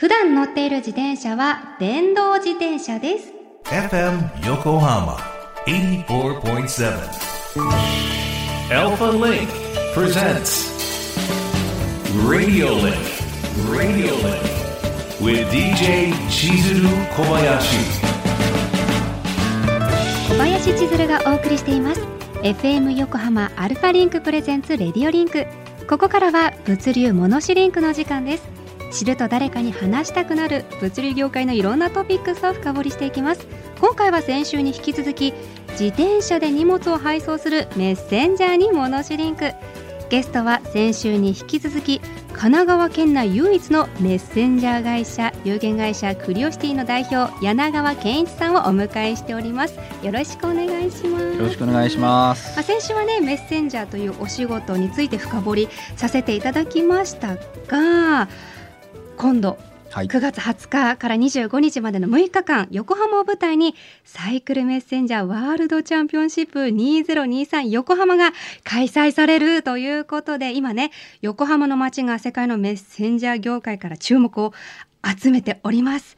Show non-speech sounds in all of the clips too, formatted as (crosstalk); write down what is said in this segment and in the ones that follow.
普段乗っている自転車は電動自転車です。FM Yokohama 84.7 Alpha Link presents Radio Link Radio Link with DJ 千鶴小林小林千鶴がお送りしています。FM 横浜アルファリンク presents Radio Linkここからは物流モノシリンクの時間です知ると誰かに話したくなる物流業界のいろんなトピックスを深掘りしていきます。今回は先週に引き続き自転車で荷物を配送するメッセンジャーにモノシリンク。ゲストは先週に引き続き神奈川県内唯一のメッセンジャー会社有限会社クリオシティの代表柳川健一さんをお迎えしております。よろしくお願いします。よろしくお願いします。あ先週はねメッセンジャーというお仕事について深掘りさせていただきましたが今度はい、9月20日から25日までの6日間横浜を舞台にサイクルメッセンジャーワールドチャンピオンシップ2023横浜が開催されるということで今ね横浜の街が世界のメッセンジャー業界から注目を集めております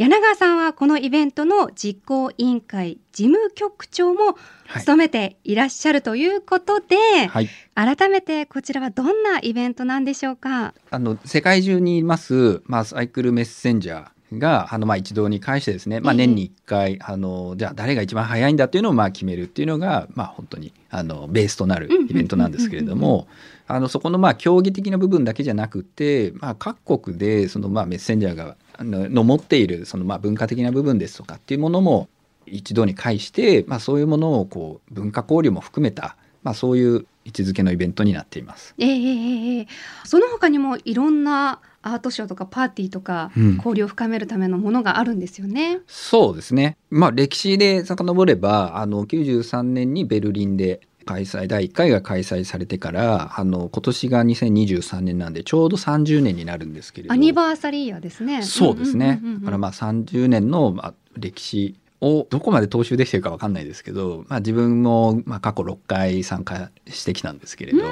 柳川さんはこのイベントの実行委員会事務局長も務めていらっしゃるということで、はい、改めてこちらはどんなイベントなんでしょうか？あの世界中にいます、まあ、サイクルメッセンジャーがあのまあ一堂に会してですね、まあ、年に1回、あのじゃあ誰が一番早いんだっていうのをまあ決めるっていうのが、まあ、本当にあのベースとなるイベントなんですけれども。あのそこのまあ競技的な部分だけじゃなくて、まあ、各国でそのまあメッセンジャーがの持っているそのまあ文化的な部分ですとかっていうものも一度に介して、まあ、そういうものをこう文化交流も含めた、まあ、そういう位置づけのイベントになっています。えー、その他にもいろんなアートショーとかパーティーとか交流を深めるためのものがあるんですよね。うん、そうですね。まあ歴史で遡ればあの93年にベルリンで開催第1回が開催されてからあの今年が2023年なんでちょうど30年になるんですけれど。アニバーサリーイヤーですね。そうですね、だからまあ30年の、まあ、歴史をどこまで踏襲できてるか分かんないですけど、まあ、自分も、まあ、過去6回参加してきたんですけれど、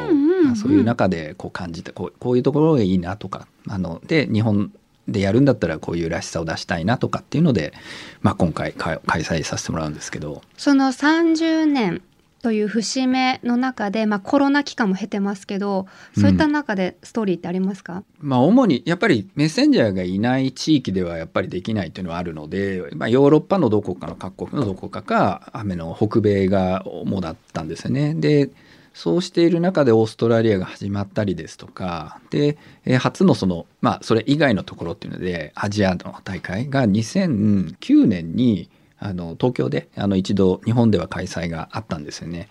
まあ、そういう中でこう感じてこうこういうところがいいなとかあので日本でやるんだったらこういうらしさを出したいなとかっていうので、まあ、今回開催させてもらうんですけど。その30年という節目の中で、まあ、コロナ期間も経てますけどそういった中でストーリーってありますか、うん、まあ、主にやっぱりメッセンジャーがいない地域ではやっぱりできないというのはあるので、まあ、ヨーロッパのどこかの各国のどこかか雨の北米が主だったんですよね。でそうしている中でオーストラリアが始まったりですとかで、えー、初のそのまあそれ以外のところっていうのでアジアの大会が2009年にあの東京であの一度日本では開催があったんですよね。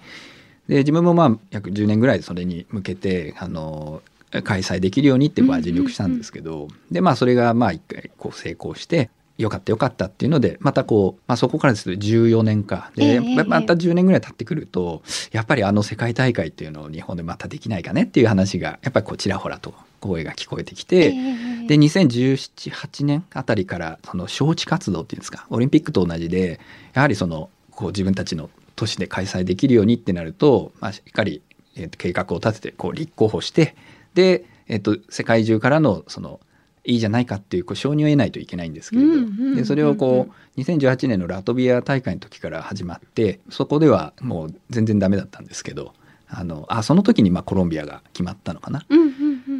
で自分もまあ約10年ぐらいそれに向けてあの開催できるようにってまあ尽力したんですけど、でまあそれがまあ一回こう成功してよかったよかったっていうのでまたこう、まあ、そこからですと14年か。で、えー、また10年ぐらい経ってくるとやっぱりあの世界大会っていうのを日本でまたできないかねっていう話がやっぱりこうちらほらと声が聞こえてきて、えー、で201718年あたりからその招致活動っていうんですかオリンピックと同じでやはりそのこう自分たちの都市で開催できるようにってなると、まあ、しっかり、えー、計画を立ててこう立候補してで、えーと、世界中からのそのいいじゃないかっていうこう承認を得ないといけないんですけれど、でそれをこう2018年のラトビア大会の時から始まってそこではもう全然ダメだったんですけどあのあその時にまあコロンビアが決まったのかな。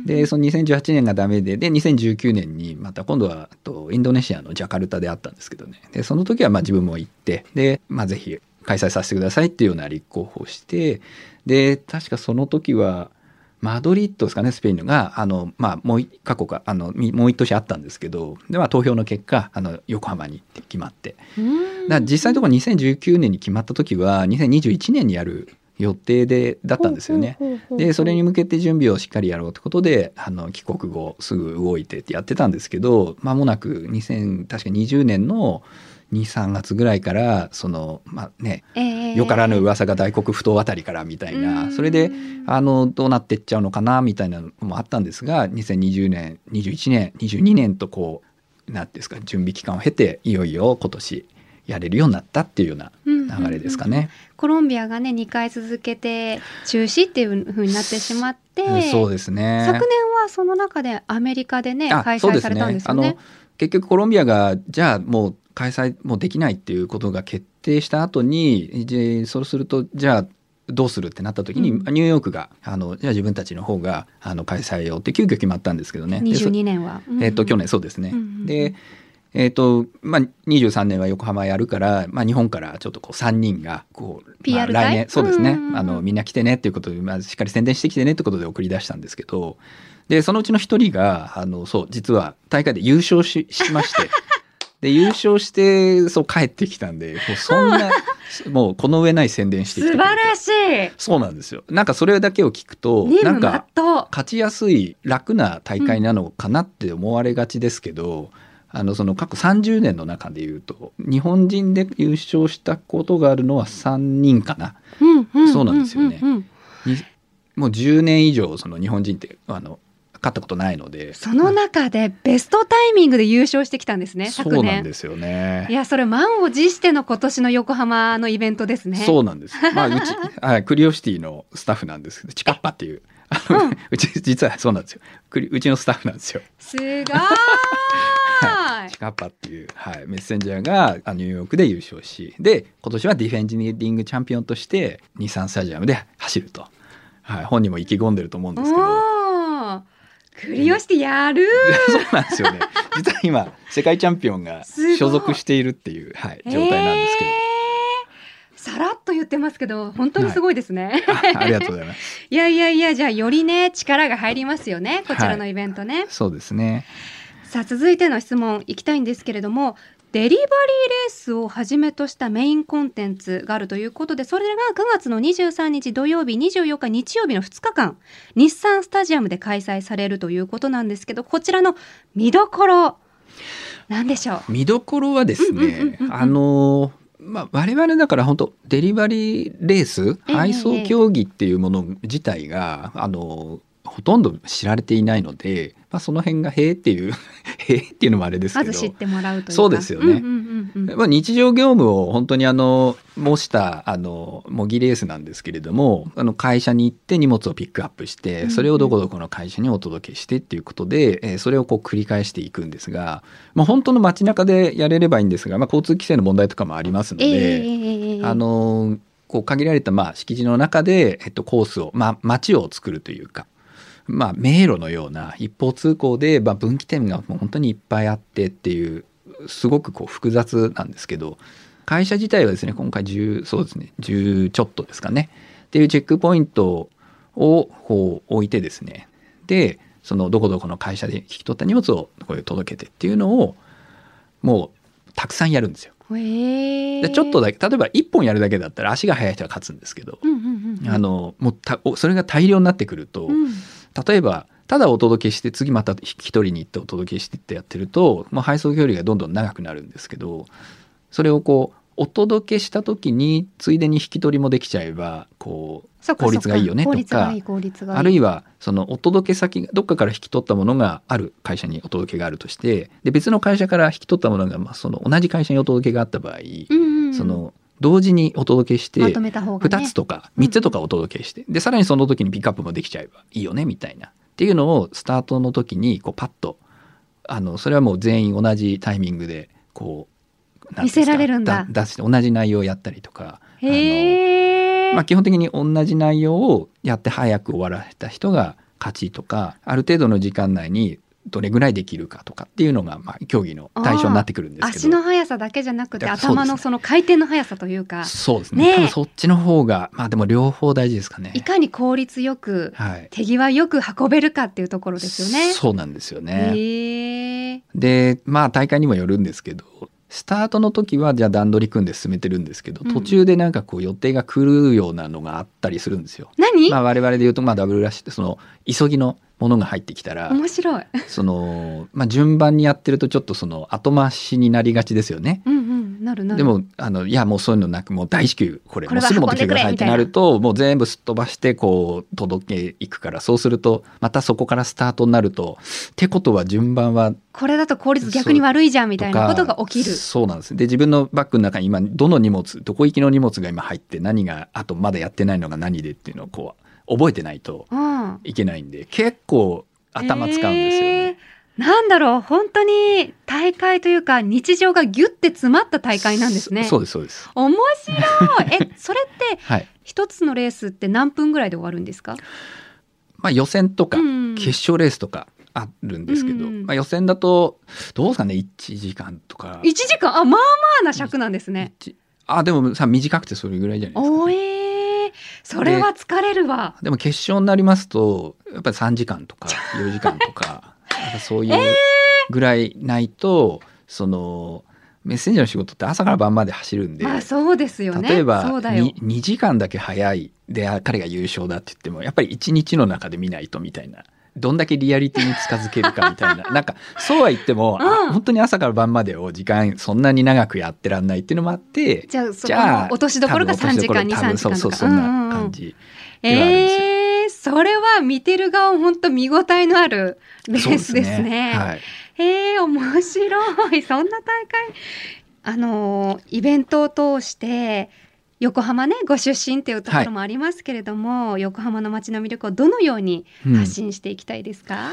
でその2018年がダメでで2019年にまた今度はとインドネシアのジャカルタであったんですけどね。でその時はまあ自分も行ってで、まあ、ぜひ開催させてくださいっていうような立候補をしてで確かその時はマドリッドですかねスペインがあの、まあ、もう過去かあのもう一年あったんですけどで、まあ、投票の結果あの横浜に決まって。だ実際のところ2019年に決まった時は2021年にやる予定でだったんですよね。でそれに向けて準備をしっかりやろうってことであの帰国後すぐ動いてってやってたんですけど間もなく2000確か20年の23月ぐらいからそのまあね、えー、よからぬ噂が大黒不当あたりからみたいなそれであのどうなってっちゃうのかなみたいなのもあったんですが2020年21年22年とこう何ですか準備期間を経ていよいよ今年やれるようになったっていうような流れですかね。うん。うんうん、コロンビアがね2回続けて中止っていうふうになってしまってそうですね。昨年ははその中でアメリカでね開催されたんですよね。結局コロンビアがじゃあもう開催もできないっていうことが決定した後にそうするとじゃあどうするってなった時に、うん、ニューヨークがあのじゃあ自分たちの方があの開催をって急遽決まったんですけどね。22年は、うん、えーと、去年そうですね、うん、でえーとまあ、23年は横浜やるから、まあ、日本からちょっとこう3人がこう、まあ、来年そうですね、あのみんな来てねっていうことで、まあ、しっかり宣伝してきてねってことで送り出したんですけど。でそのうちの1人があのそう実は大会で優勝ししまして。(laughs) で優勝してそう帰ってきたんでもうそんな (laughs) もうこの上ない宣伝してきて素晴らしい。そうなんですよ。なんかそれだけを聞くとなんか勝ちやすい楽な大会なのかなって思われがちですけど、うんあのその過去30年の中でいうと日本人で優勝したことがあるのは3人かな、そうなんですよね。もう10年以上その日本人ってあの勝ったことないので。その中でベストタイミングで優勝してきたんですね、そうなんですよね。いやそれ満を持しての今年の横浜のイベントですね。そうなんです。まあうち (laughs) はいクリオシティのスタッフなんです。けどチカッパっていう。うん、(laughs) うち実はそうなんですよ。うちのスタッフなんですよ。すごいチカッパっていう、はい、メッセンジャーがニューヨークで優勝しで今年はディフェンディングチャンピオンとして日産スタジアムで走ると、はい、本人も意気込んでると思うんですけど。クリオしてやるそうなんですよね。実は今世界チャンピオンが所属しているっていう、はい、状態なんですけど。さらっと言ってますけど本当にすごいですね、はい、ありがとうございます。(laughs) いやいやいやじゃあよりね力が入りますよねこちらのイベントね、はい、そうですねさあ続いての質問いきたいんですけれどもデリバリーレースをはじめとしたメインコンテンツがあるということでそれが9月の23日土曜日24日日曜日の2日間日産スタジアムで開催されるということなんですけどこちらの見どころ何でしょう？見どころはですね、あのまあ、我々だから本当デリバリーレース配送競技っていうもの自体が、あのほとんど知られていないので、まあ、その辺が「へえ」っていう「(laughs) へえ」っていうのもあれですけど。まず知ってもらうとそうですよね。まあ、日常業務を本当にあの模したあの模擬レースなんですけれどもあの会社に行って荷物をピックアップしてそれをどこどこの会社にお届けしてっていうことで、えー、それをこう繰り返していくんですが、まあ、本当の街中でやれればいいんですが、まあ、交通規制の問題とかもありますので、えー、あのこう限られたまあ敷地の中で、えっと、コースを、まあ、街を作るというかまあ、迷路のような一方通行で、まあ、分岐点がもう本当にいっぱいあってっていうすごくこう複雑なんですけど会社自体はですね今回10そうですね10ちょっとですかね。っていうチェックポイントをこう置いてですね。でそのどこどこの会社で引き取った荷物をこれ届けてっていうのをもうたくさんやるんですよ。でちょっとだけ例えば1本やるだけだったら足が速い人が勝つんですけど、あのもうたそれが大量になってくると、うん例えばただお届けして次また引き取りに行ってお届けしてってやってると、まあ、配送距離がどんどん長くなるんですけどそれをこうお届けした時についでに引き取りもできちゃえばこう効率がいいよねとかあるいはそのお届け先どっかから引き取ったものがある会社にお届けがあるとしてで別の会社から引き取ったものがまあその同じ会社にお届けがあった場合、その同時にお届けして、2つとか3つとかお届けして、で、さらにその時にピックアップもできちゃえばいいよね、みたいな。っていうのをスタートの時に、こう、パッと、あの、それはもう全員同じタイミングで、こう、見せられるんだ。出して同じ内容をやったりとか。あのまあ、基本的に同じ内容をやって早く終わらせた人が勝ちとか、ある程度の時間内にどれぐらいできるかとかっていうのが、まあ、競技の対象になってくるんですけど。足の速さだけじゃなくて頭のその回転の速さというか。そうですね。ね。多分そっちの方がまあでも両方大事ですかね。いかに効率よく、はい、手際よく運べるかっていうところですよね。そうなんですよね。でまあ大会にもよるんですけどスタートの時はじゃあ段取り組んで進めてるんですけど、途中でなんかこう予定が狂うようなのがあったりするんですよ。何？まあ我々で言うとまあダブルラッシュってその急ぎのものが入ってきたら面白い。その、まあ、順番にやってるとちょっとその後回しになりがちですよね。うんうん、なるなる。でもあのいやもうそういうのなくもう大至急これもうすぐ持ってきてくださいってな。るともう全部すっ飛ばしてこう届けいくから。そうするとまたそこからスタートになるとってことは順番はこれだと効率逆に悪いじゃんみたいなことが起きる。そうなんです。で自分のバッグの中に今どの荷物どこ行きの荷物が今入って何があとまだやってないのが何でっていうのをこう覚えてないといけないんで、うん、結構頭使うんですよね。えーなんだろう本当に大会というか日常がギュッて詰まった大会なんですね。そうですそうです。面白い。(laughs) え、それってはい。一つのレースって何分ぐらいで終わるんですか？まあ予選とかうん決勝レースとかあるんですけど、うんまあ予選だとどうですかね？1時間とか。一時間？あまあまあな尺なんですね。一あでもさ短くてそれぐらいじゃないですか、おね。えー、それは疲れるわ。でも決勝になりますとやっぱり3時間とか (laughs) 4時間とかそういうぐらいないと、そのメッセンジャーの仕事って朝から晩まで走るんで、まあそうですよね。例えばそうだよ 2, 2時間だけ早いであ彼が優勝だって言ってもやっぱり1日の中で見ないとみたいな。どんだけリアリティに近づけるかみたいな (laughs) なんかそうは言っても、あうん本当に朝から晩までを時間そんなに長くやってらんないっていうのもあってじゃあじゃあの落としどころが3時間2、3多分多分時間とか。そうそうそんな感じではあるんですよ。えー、それは見てる側本当見応えのあるレースですね。はい、へえ面白いそんな大会あのイベントを通して横浜ねご出身っていうところもありますけれども、横浜の街の魅力をどのようにうん。発信していきたいですか、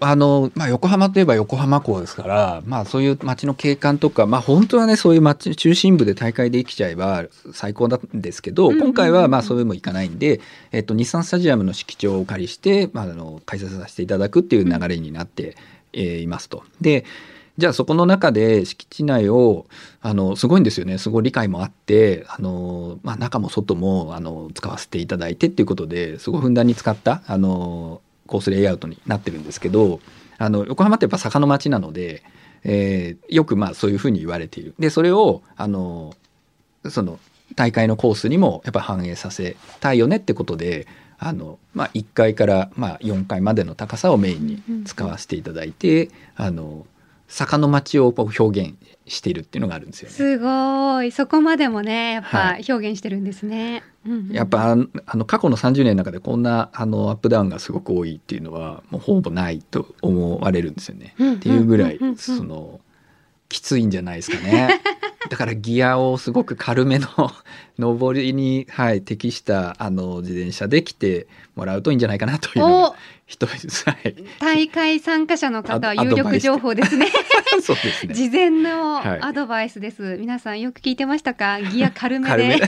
あのまあ、横浜といえば横浜港ですから、まあ、そういう街の景観とか、まあ、本当はねそういう街中心部で大会できちゃえば最高なんですけど、うんうんうん今回はまあそういうのもいかないんで、えっと、日産スタジアムの敷地をお借りして、まあ、あの開催させていただくっていう流れになって、えーいますと。でじゃあそこの中で敷地内をあのすごいんですよねすごい理解もあってあの、まあ、中も外もあの使わせていただいてっていうことですごいふんだんに使ったあのコースレイアウトになってるんですけどあの横浜ってやっぱ坂の町なので、えーよくまあそういうふうに言われている。でそれをあのその大会のコースにもやっぱ反映させたいよねってことであの、まあ、1階からまあ4階までの高さをメインに使わせていただいて、あの坂の町をこう表現しているっていうのがあるんですよね。すごいそこまでもねやっぱはい表現してるんですね、うんうんやっぱあの過去の30年の中でこんなあのアップダウンがすごく多いっていうのはもうほぼないと思われるんですよね。うんっていうぐらいそのきついんじゃないですかね。だからギアをすごく軽めの (laughs) 上りに、はい、適したあの自転車で来てもらうといいんじゃないかなという人です。(laughs) はい、大会参加者の方は有力情報ですね。(laughs) そうですね。事前のはい。アドバイスです、皆さんよく聞いてましたか？ギア軽めで。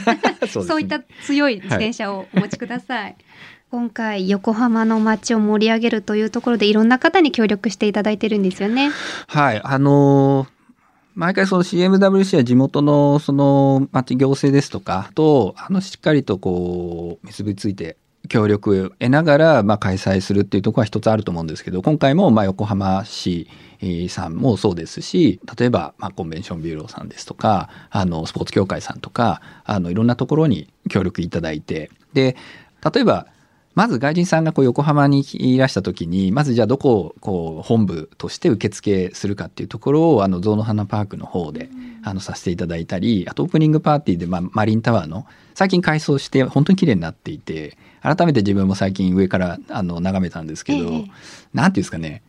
そうね。そういった強い自転車をお持ちください。今回横浜の街を盛り上げるというところでいろんな方に協力していただいてるんですよね。はい、あのー毎回その CMWC は地元のその町行政ですとかとあのしっかりとこう結びついて協力を得ながらまあ開催するっていうところは一つあると思うんですけど今回もまあ横浜市さんもそうですし例えばまあコンベンションビューローさんですとかあのスポーツ協会さんとかあのいろんなところに協力いただいてで例えばまず外人さんがこう横浜にいらした時にまずじゃあどこをこう本部として受付するかっていうところをあの象の花パークの方であのさせていただいたりあとオープニングパーティーで、まあ、マリンタワーの最近改装して本当に綺麗になっていて改めて自分も最近上からあの眺めたんですけど、ええ。なんていうんですかね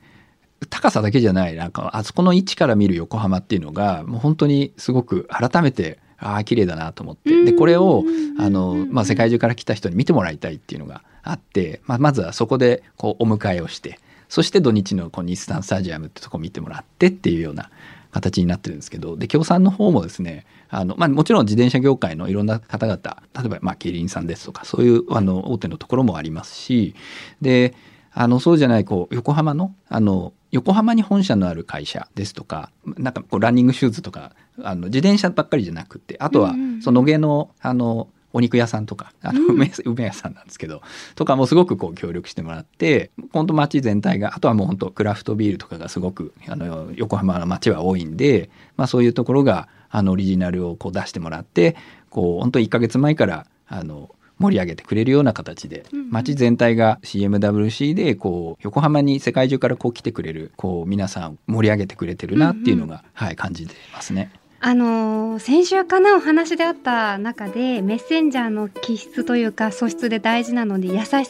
高さだけじゃないなんかあそこの位置から見る横浜っていうのがもう本当にすごく改めてああ綺麗だなと思って。でこれをあの、まあ、世界中から来た人に見てもらいたいっていうのがあって、まあ、まずはそこでこうお迎えをしてそして土日のこう日産スタジアムってとこ見てもらってっていうような形になってるんですけどで協賛の方もですねあの、まあ、もちろん自転車業界のいろんな方々例えばまあキリンさんですとかそういうあの大手のところもありますしであのそうじゃないこう横浜のあの横浜に本社のある会社ですとかなんかこうランニングシューズとかあの自転車ばっかりじゃなくてあとはその野毛のあのお肉屋さんとかあのうん。梅,、梅屋さんなんですけどとかもすごくこう協力してもらって本当街全体があとはもう本当クラフトビールとかがすごくあの横浜の街は多いんで、まあ、そういうところがあのオリジナルをこう出してもらってこう本当1ヶ月前からあの盛り上げてくれるような形で街全体が CMWC でこう横浜に世界中からこう来てくれるこう皆さん盛り上げてくれてるなっていうのが、はい、感じてますね。あの先週かなお話であった中でメッセンジャーの気質というか素質で大事なので優しさ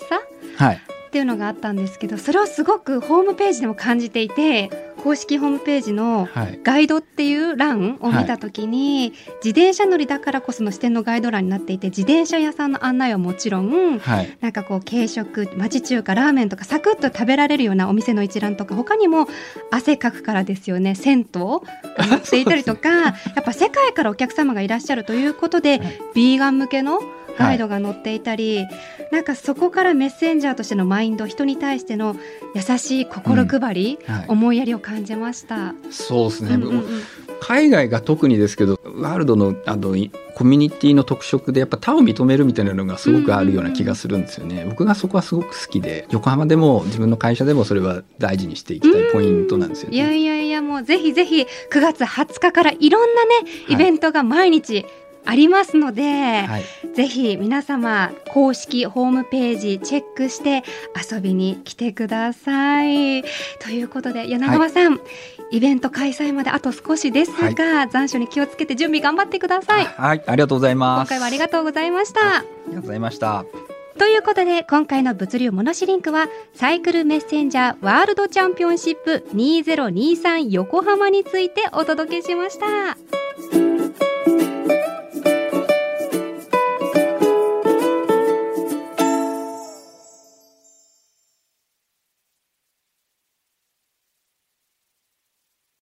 はい、っていうのがあったんですけどそれをすごくホームページでも感じていて公式ホームページのガイドっていう欄を見た時に、はい、自転車乗りだからこその視点のガイド欄になっていて自転車屋さんの案内はもちろん、はい、なんかこう軽食町中華ラーメンとかサクッと食べられるようなお店の一覧とか他にも汗かくからですよね銭湯載っていたりとか (laughs) やっぱ世界からお客様がいらっしゃるということで、はい、ビーガン向けのガイドが載っていたり、はい、なんかそこからメッセンジャーとしてのマインド人に対しての優しい心配り、うんはい、思いやりを感じました。そうですね、うんうんうん、海外が特にですけどワールドのあのコミュニティの特色でやっぱ他を認めるみたいなのがすごくあるような気がするんですよね、うんうんうん、僕がそこはすごく好きで横浜でも自分の会社でもそれは大事にしていきたいポイントなんですよね、いやいやいやもうぜひぜひ9月20日からいろんなねイベントが毎日ありますので、はい、ぜひ皆様公式ホームページチェックして遊びに来てください。ということで柳川さん、はい、イベント開催まであと少しですが、はい、残暑に気をつけて準備頑張ってください。はい、ありがとうございます。今回はありがとうございました。ありがとうございました。ということで今回の物流モノシリンクはサイクルメッセンジャーワールドチャンピオンシップ2023横浜についてお届けしました。